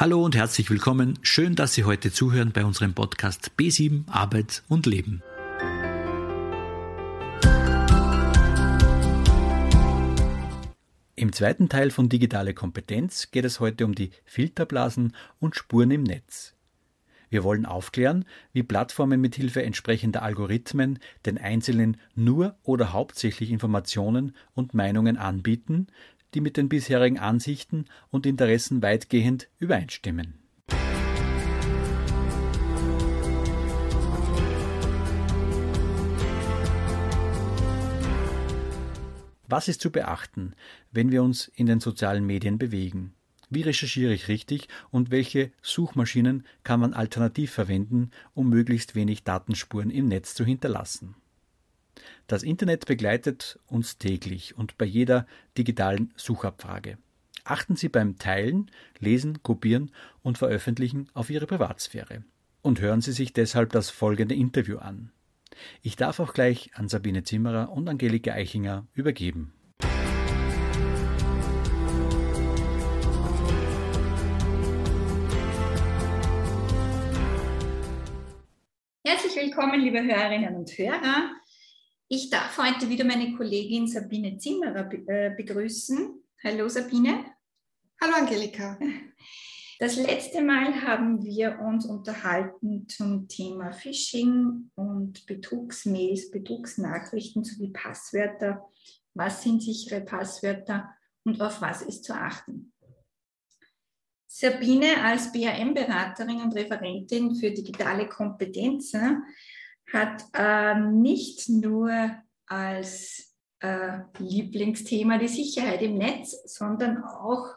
Hallo und herzlich willkommen. Schön, dass Sie heute zuhören bei unserem Podcast B7 Arbeit und Leben. Im zweiten Teil von Digitale Kompetenz geht es heute um die Filterblasen und Spuren im Netz. Wir wollen aufklären, wie Plattformen mit Hilfe entsprechender Algorithmen den Einzelnen nur oder hauptsächlich Informationen und Meinungen anbieten, die mit den bisherigen Ansichten und Interessen weitgehend übereinstimmen. Was ist zu beachten, wenn wir uns in den sozialen Medien bewegen? Wie recherchiere ich richtig und welche Suchmaschinen kann man alternativ verwenden, um möglichst wenig Datenspuren im Netz zu hinterlassen? Das Internet begleitet uns täglich und bei jeder digitalen Suchabfrage. Achten Sie beim Teilen, Lesen, Kopieren und Veröffentlichen auf Ihre Privatsphäre. Und hören Sie sich deshalb das folgende Interview an. Ich darf auch gleich an Sabine Zimmerer und Angelika Eichinger übergeben. Herzlich willkommen, liebe Hörerinnen und Hörer. Ich darf heute wieder meine Kollegin Sabine Zimmerer äh, begrüßen. Hallo Sabine. Hallo Angelika. Das letzte Mal haben wir uns unterhalten zum Thema Phishing und Betrugsmails, Betrugsnachrichten sowie Passwörter. Was sind sichere Passwörter und auf was ist zu achten? Sabine als BAM-Beraterin und Referentin für digitale Kompetenzen hat äh, nicht nur als äh, Lieblingsthema die Sicherheit im Netz, sondern auch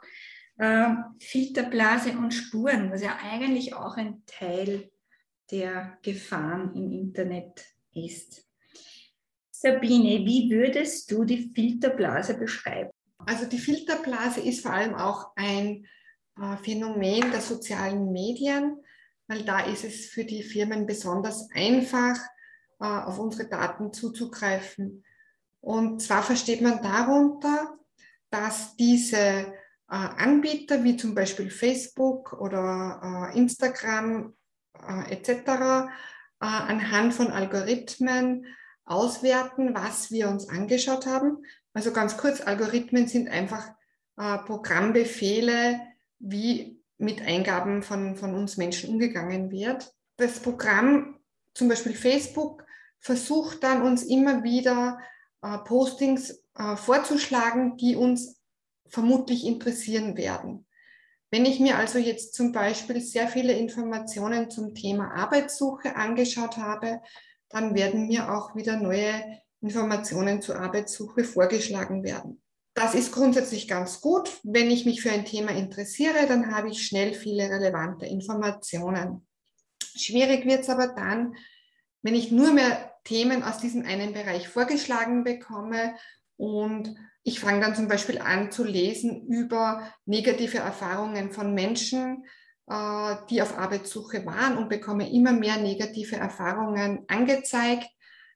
äh, Filterblase und Spuren, was ja eigentlich auch ein Teil der Gefahren im Internet ist. Sabine, wie würdest du die Filterblase beschreiben? Also die Filterblase ist vor allem auch ein äh, Phänomen der sozialen Medien weil da ist es für die Firmen besonders einfach, äh, auf unsere Daten zuzugreifen. Und zwar versteht man darunter, dass diese äh, Anbieter wie zum Beispiel Facebook oder äh, Instagram etc. anhand von Algorithmen auswerten, was wir uns angeschaut haben. Also ganz kurz, Algorithmen sind einfach Programmbefehle, wie mit Eingaben von, von uns Menschen umgegangen wird. Das Programm, zum Beispiel Facebook, versucht dann uns immer wieder äh, Postings äh, vorzuschlagen, die uns vermutlich interessieren werden. Wenn ich mir also jetzt zum Beispiel sehr viele Informationen zum Thema Arbeitssuche angeschaut habe, dann werden mir auch wieder neue Informationen zur Arbeitssuche vorgeschlagen werden. Das ist grundsätzlich ganz gut. Wenn ich mich für ein Thema interessiere, dann habe ich schnell viele relevante Informationen. Schwierig wird es aber dann, wenn ich nur mehr Themen aus diesem einen Bereich vorgeschlagen bekomme und ich fange dann zum Beispiel an zu lesen über negative Erfahrungen von Menschen, äh, die auf Arbeitssuche waren und bekomme immer mehr negative Erfahrungen angezeigt,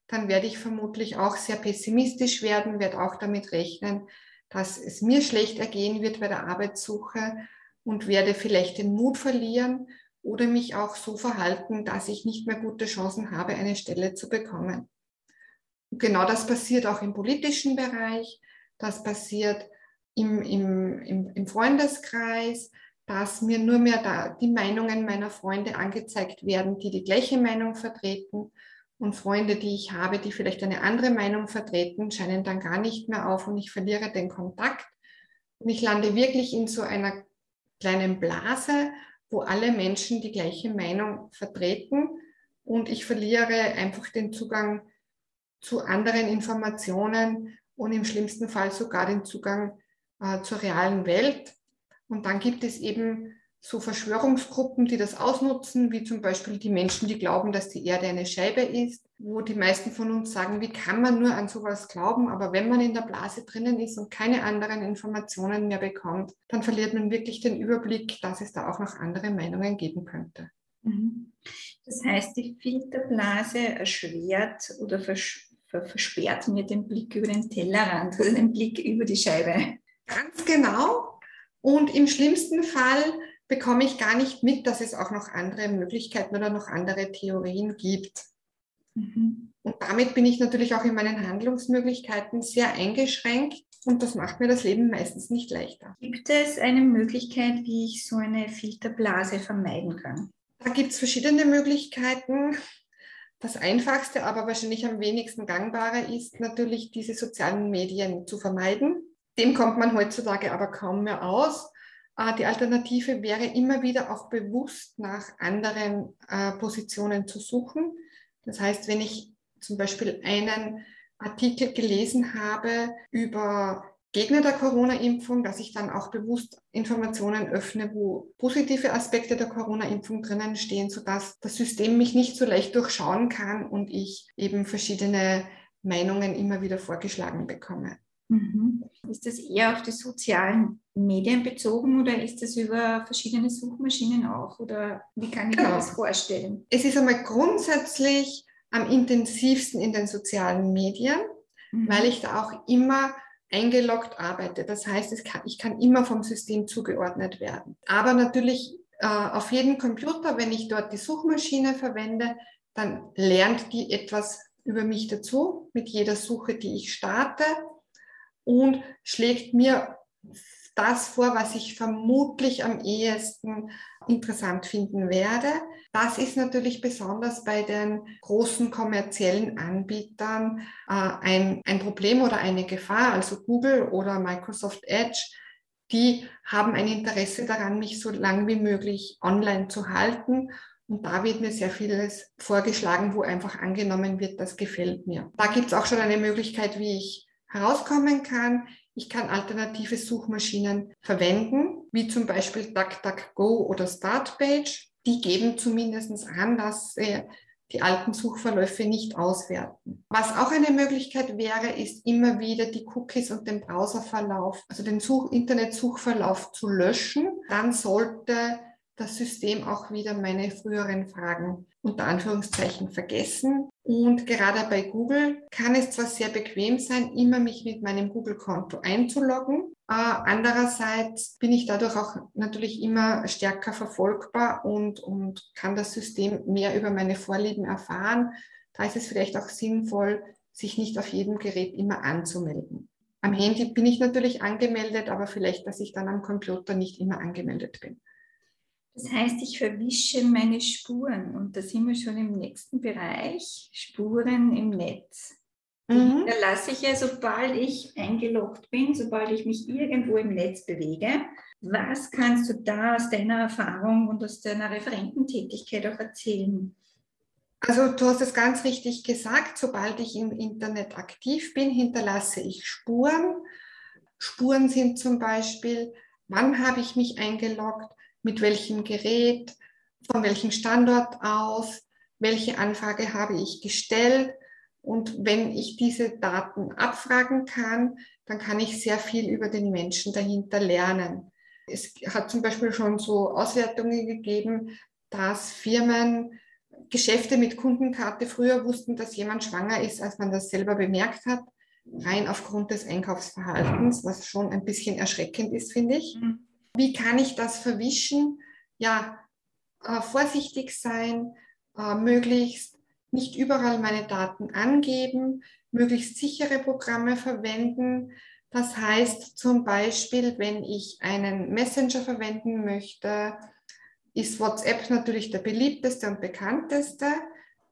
dann werde ich vermutlich auch sehr pessimistisch werden, werde auch damit rechnen, dass es mir schlecht ergehen wird bei der Arbeitssuche und werde vielleicht den Mut verlieren oder mich auch so verhalten, dass ich nicht mehr gute Chancen habe, eine Stelle zu bekommen. Und genau das passiert auch im politischen Bereich, das passiert im, im, im, im Freundeskreis, dass mir nur mehr da die Meinungen meiner Freunde angezeigt werden, die die gleiche Meinung vertreten und Freunde, die ich habe, die vielleicht eine andere Meinung vertreten, scheinen dann gar nicht mehr auf und ich verliere den Kontakt. Und ich lande wirklich in so einer kleinen Blase, wo alle Menschen die gleiche Meinung vertreten und ich verliere einfach den Zugang zu anderen Informationen und im schlimmsten Fall sogar den Zugang äh, zur realen Welt. Und dann gibt es eben so Verschwörungsgruppen, die das ausnutzen, wie zum Beispiel die Menschen, die glauben, dass die Erde eine Scheibe ist, wo die meisten von uns sagen, wie kann man nur an sowas glauben? Aber wenn man in der Blase drinnen ist und keine anderen Informationen mehr bekommt, dann verliert man wirklich den Überblick, dass es da auch noch andere Meinungen geben könnte. Mhm. Das heißt, die Filterblase erschwert oder vers versperrt mir den Blick über den Tellerrand oder den Blick über die Scheibe. Ganz genau. Und im schlimmsten Fall bekomme ich gar nicht mit, dass es auch noch andere Möglichkeiten oder noch andere Theorien gibt. Mhm. Und damit bin ich natürlich auch in meinen Handlungsmöglichkeiten sehr eingeschränkt und das macht mir das Leben meistens nicht leichter. Gibt es eine Möglichkeit, wie ich so eine Filterblase vermeiden kann? Da gibt es verschiedene Möglichkeiten. Das einfachste, aber wahrscheinlich am wenigsten gangbare ist natürlich, diese sozialen Medien zu vermeiden. Dem kommt man heutzutage aber kaum mehr aus. Äh, die Alternative wäre immer wieder auch bewusst nach anderen äh, Positionen zu suchen. Das heißt, wenn ich zum Beispiel einen Artikel gelesen habe über Gegner der Corona-Impfung, dass ich dann auch bewusst Informationen öffne, wo positive Aspekte der Corona-Impfung drinnen stehen, sodass das System mich nicht so leicht durchschauen kann und ich eben verschiedene Meinungen immer wieder vorgeschlagen bekomme. Mhm. Ist das eher auf die sozialen Medien bezogen oder ist das über verschiedene Suchmaschinen auch? Oder wie kann ich genau. mir das vorstellen? Es ist einmal grundsätzlich am intensivsten in den sozialen Medien, mhm. weil ich da auch immer eingeloggt arbeite. Das heißt, kann, ich kann immer vom System zugeordnet werden. Aber natürlich äh, auf jedem Computer, wenn ich dort die Suchmaschine verwende, dann lernt die etwas über mich dazu mit jeder Suche, die ich starte und schlägt mir das vor, was ich vermutlich am ehesten interessant finden werde. Das ist natürlich besonders bei den großen kommerziellen Anbietern äh, ein, ein Problem oder eine Gefahr, also Google oder Microsoft Edge. Die haben ein Interesse daran, mich so lang wie möglich online zu halten. Und da wird mir sehr vieles vorgeschlagen, wo einfach angenommen wird, das gefällt mir. Da gibt es auch schon eine Möglichkeit, wie ich herauskommen kann. Ich kann alternative Suchmaschinen verwenden, wie zum Beispiel DuckDuckGo oder Startpage. Die geben zumindest an, dass sie die alten Suchverläufe nicht auswerten. Was auch eine Möglichkeit wäre, ist immer wieder die Cookies und den Browserverlauf, also den Such Internetsuchverlauf zu löschen. Dann sollte das System auch wieder meine früheren Fragen unter Anführungszeichen vergessen. Und gerade bei Google kann es zwar sehr bequem sein, immer mich mit meinem Google-Konto einzuloggen. Äh, andererseits bin ich dadurch auch natürlich immer stärker verfolgbar und, und kann das System mehr über meine Vorlieben erfahren. Da ist es vielleicht auch sinnvoll, sich nicht auf jedem Gerät immer anzumelden. Am Handy bin ich natürlich angemeldet, aber vielleicht, dass ich dann am Computer nicht immer angemeldet bin. Das heißt, ich verwische meine Spuren und da sind wir schon im nächsten Bereich, Spuren im Netz. Mhm. Da lasse ich ja, sobald ich eingeloggt bin, sobald ich mich irgendwo im Netz bewege. Was kannst du da aus deiner Erfahrung und aus deiner Referententätigkeit auch erzählen? Also du hast es ganz richtig gesagt, sobald ich im Internet aktiv bin, hinterlasse ich Spuren. Spuren sind zum Beispiel, wann habe ich mich eingeloggt, mit welchem Gerät, von welchem Standort aus, welche Anfrage habe ich gestellt. Und wenn ich diese Daten abfragen kann, dann kann ich sehr viel über den Menschen dahinter lernen. Es hat zum Beispiel schon so Auswertungen gegeben, dass Firmen Geschäfte mit Kundenkarte früher wussten, dass jemand schwanger ist, als man das selber bemerkt hat, rein aufgrund des Einkaufsverhaltens, was schon ein bisschen erschreckend ist, finde ich. Mhm. Wie kann ich das verwischen? Ja, äh, vorsichtig sein, äh, möglichst nicht überall meine Daten angeben, möglichst sichere Programme verwenden. Das heißt zum Beispiel, wenn ich einen Messenger verwenden möchte, ist WhatsApp natürlich der beliebteste und bekannteste,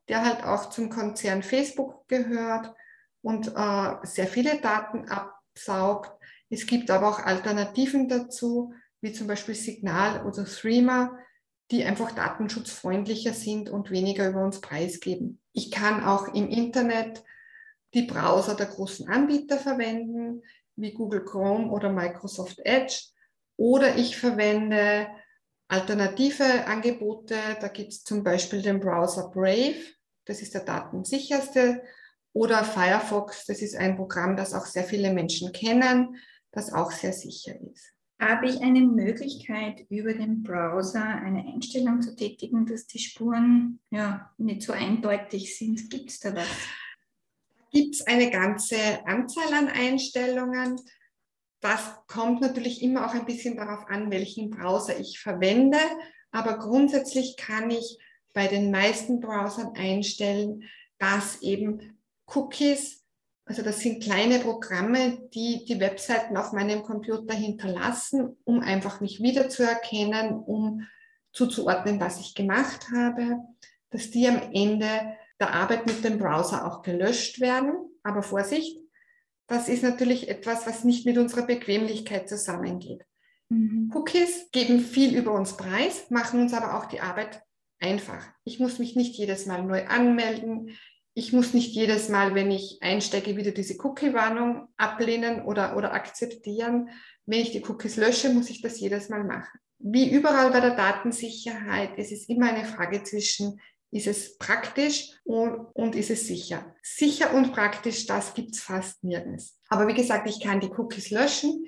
der halt auch zum Konzern Facebook gehört und äh, sehr viele Daten absaugt. Es gibt aber auch Alternativen dazu, wie zum Beispiel Signal oder Threema, die einfach datenschutzfreundlicher sind und weniger über uns preisgeben. Ich kann auch im Internet die Browser der großen Anbieter verwenden, wie Google Chrome oder Microsoft Edge. Oder ich verwende alternative Angebote. Da gibt es zum Beispiel den Browser Brave, das ist der datensicherste. Oder Firefox, das ist ein Programm, das auch sehr viele Menschen kennen, das auch sehr sicher ist. Habe ich eine Möglichkeit, über den Browser eine Einstellung zu tätigen, dass die Spuren ja, nicht so eindeutig sind? Gibt es da was? Gibt es eine ganze Anzahl an Einstellungen. das kommt natürlich immer auch ein bisschen darauf an, welchen Browser ich verwende. Aber grundsätzlich kann ich bei den meisten Browsern einstellen, dass eben Cookies, also das sind kleine Programme, die die Webseiten auf meinem Computer hinterlassen, um einfach mich wiederzuerkennen, um zuzuordnen, was ich gemacht habe, dass die am Ende der Arbeit mit dem Browser auch gelöscht werden. Aber Vorsicht, das ist natürlich etwas, was nicht mit unserer Bequemlichkeit zusammengeht. Mhm. Cookies geben viel über uns preis, machen uns aber auch die Arbeit einfach. Ich muss mich nicht jedes Mal neu anmelden. Ich muss nicht jedes Mal, wenn ich einsteige, wieder diese Cookie-Warnung ablehnen oder, oder akzeptieren. Wenn ich die Cookies lösche, muss ich das jedes Mal machen. Wie überall bei der Datensicherheit ist es immer eine Frage zwischen, ist es praktisch und, und ist es sicher? Sicher und praktisch, das gibt es fast nirgends. Aber wie gesagt, ich kann die Cookies löschen,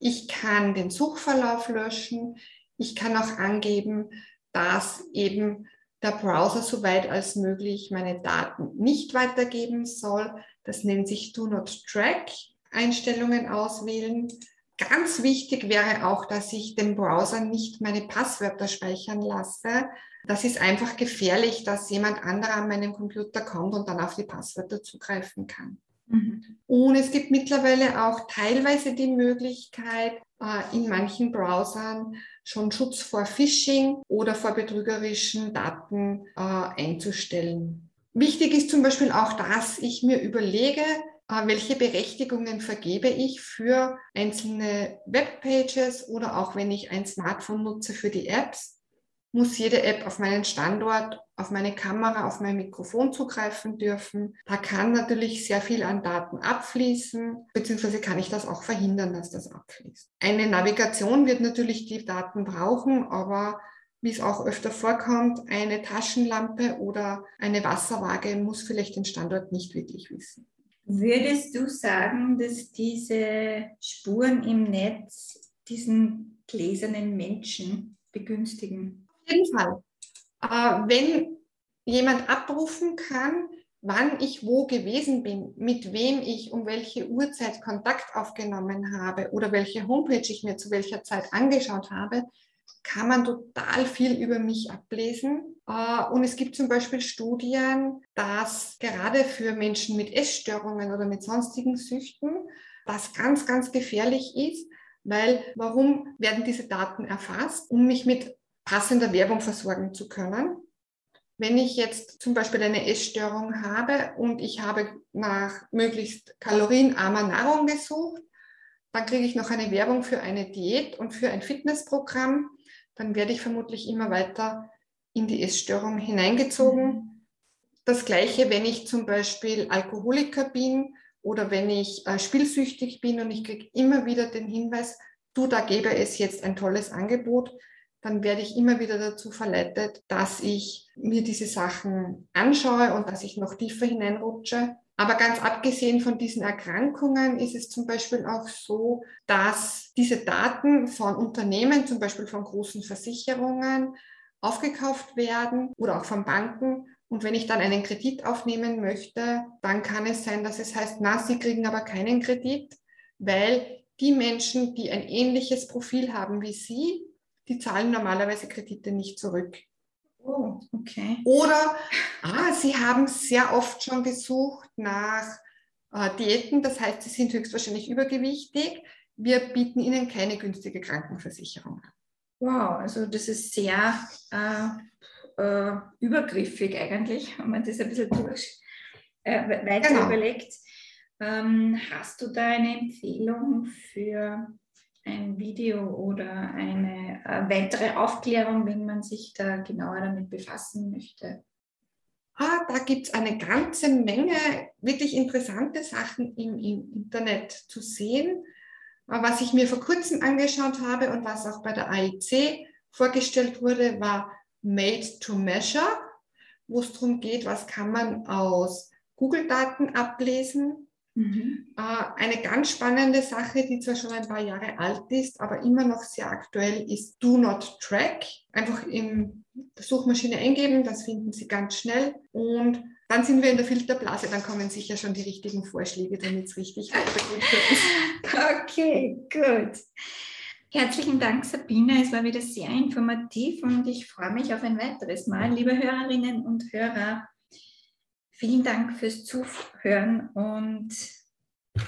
ich kann den Suchverlauf löschen, ich kann auch angeben, dass eben der Browser so weit als möglich meine Daten nicht weitergeben soll. Das nennt sich Do Not Track. Einstellungen auswählen. Ganz wichtig wäre auch, dass ich dem Browser nicht meine Passwörter speichern lasse. Das ist einfach gefährlich, dass jemand anderer an meinem Computer kommt und dann auf die Passwörter zugreifen kann. Mhm. Und es gibt mittlerweile auch teilweise die Möglichkeit, in manchen Browsern schon Schutz vor Phishing oder vor betrügerischen Daten äh, einzustellen. Wichtig ist zum Beispiel auch, dass ich mir überlege, äh, welche Berechtigungen vergebe ich für einzelne Webpages oder auch wenn ich ein Smartphone nutze für die Apps muss jede App auf meinen Standort, auf meine Kamera, auf mein Mikrofon zugreifen dürfen. Da kann natürlich sehr viel an Daten abfließen, beziehungsweise kann ich das auch verhindern, dass das abfließt. Eine Navigation wird natürlich die Daten brauchen, aber wie es auch öfter vorkommt, eine Taschenlampe oder eine Wasserwaage muss vielleicht den Standort nicht wirklich wissen. Würdest du sagen, dass diese Spuren im Netz diesen gläsernen Menschen begünstigen? Jeden Fall. Äh, wenn jemand abrufen kann, wann ich wo gewesen bin, mit wem ich um welche Uhrzeit Kontakt aufgenommen habe oder welche Homepage ich mir zu welcher Zeit angeschaut habe, kann man total viel über mich ablesen. Äh, und es gibt zum Beispiel Studien, dass gerade für Menschen mit Essstörungen oder mit sonstigen Süchten das ganz, ganz gefährlich ist, weil warum werden diese Daten erfasst? Um mich mit passender Werbung versorgen zu können. Wenn ich jetzt zum Beispiel eine Essstörung habe und ich habe nach möglichst kalorienarmer Nahrung gesucht, dann kriege ich noch eine Werbung für eine Diät und für ein Fitnessprogramm. Dann werde ich vermutlich immer weiter in die Essstörung hineingezogen. Das gleiche, wenn ich zum Beispiel Alkoholiker bin oder wenn ich äh, spielsüchtig bin und ich kriege immer wieder den Hinweis, du, da gäbe es jetzt ein tolles Angebot, dann werde ich immer wieder dazu verleitet, dass ich mir diese Sachen anschaue und dass ich noch tiefer hineinrutsche. Aber ganz abgesehen von diesen Erkrankungen ist es zum Beispiel auch so, dass diese Daten von Unternehmen, zum Beispiel von großen Versicherungen, aufgekauft werden oder auch von Banken. Und wenn ich dann einen Kredit aufnehmen möchte, dann kann es sein, dass es heißt, na, Sie kriegen aber keinen Kredit, weil die Menschen, die ein ähnliches Profil haben wie Sie, die zahlen normalerweise Kredite nicht zurück. Oh, okay. Oder ah, sie haben sehr oft schon gesucht nach äh, Diäten, das heißt, sie sind höchstwahrscheinlich übergewichtig. Wir bieten ihnen keine günstige Krankenversicherung an. Wow, also das ist sehr äh, äh, übergriffig eigentlich, wenn man das ein bisschen durch, äh, weiter genau. überlegt. Ähm, hast du da eine Empfehlung für ein Video oder eine äh, weitere Aufklärung, wenn man sich da genauer damit befassen möchte? Ah, da gibt es eine ganze Menge wirklich interessante Sachen im, im Internet zu sehen. Was ich mir vor kurzem angeschaut habe und was auch bei der AIC vorgestellt wurde, war Made to Measure, wo es darum geht, was kann man aus Google-Daten ablesen, Mhm. Äh, eine ganz spannende Sache, die zwar schon ein paar Jahre alt ist, aber immer noch sehr aktuell ist Do Not Track. Einfach in der Suchmaschine eingeben, das finden Sie ganz schnell. Und dann sind wir in der Filterblase, dann kommen sicher schon die richtigen Vorschläge, damit es richtig weitergeht. Okay, gut. Herzlichen Dank, Sabine. Es war wieder sehr informativ und ich freue mich auf ein weiteres Mal. Liebe Hörerinnen und Hörer, vielen Dank fürs Zuhören und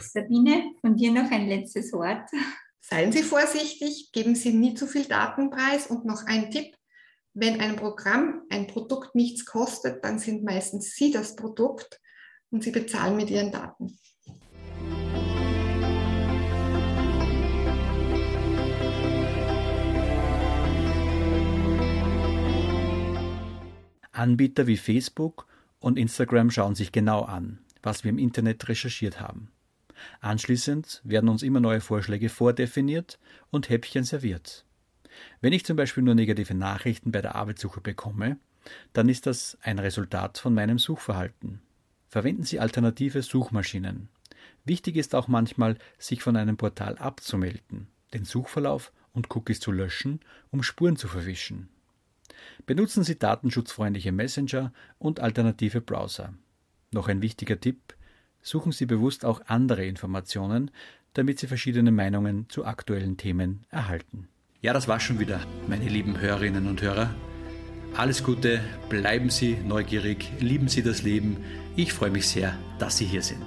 Sabine, von dir noch ein letztes Wort. Seien Sie vorsichtig, geben Sie nie zu viel Datenpreis und noch ein Tipp. Wenn ein Programm, ein Produkt nichts kostet, dann sind meistens Sie das Produkt und Sie bezahlen mit Ihren Daten. Anbieter wie Facebook und Instagram schauen sich genau an, was wir im Internet recherchiert haben. Anschließend werden uns immer neue Vorschläge vordefiniert und Häppchen serviert. Wenn ich zum Beispiel nur negative Nachrichten bei der Arbeitssuche bekomme, dann ist das ein Resultat von meinem Suchverhalten. Verwenden Sie alternative Suchmaschinen. Wichtig ist auch manchmal, sich von einem Portal abzumelden, den Suchverlauf und Cookies zu löschen, um Spuren zu verwischen. Benutzen Sie datenschutzfreundliche Messenger und alternative Browser. Noch ein wichtiger Tipp, suchen Sie bewusst auch andere Informationen, damit Sie verschiedene Meinungen zu aktuellen Themen erhalten. Ja, das war schon wieder, meine lieben Hörerinnen und Hörer. Alles Gute, bleiben Sie neugierig, lieben Sie das Leben. Ich freue mich sehr, dass Sie hier sind.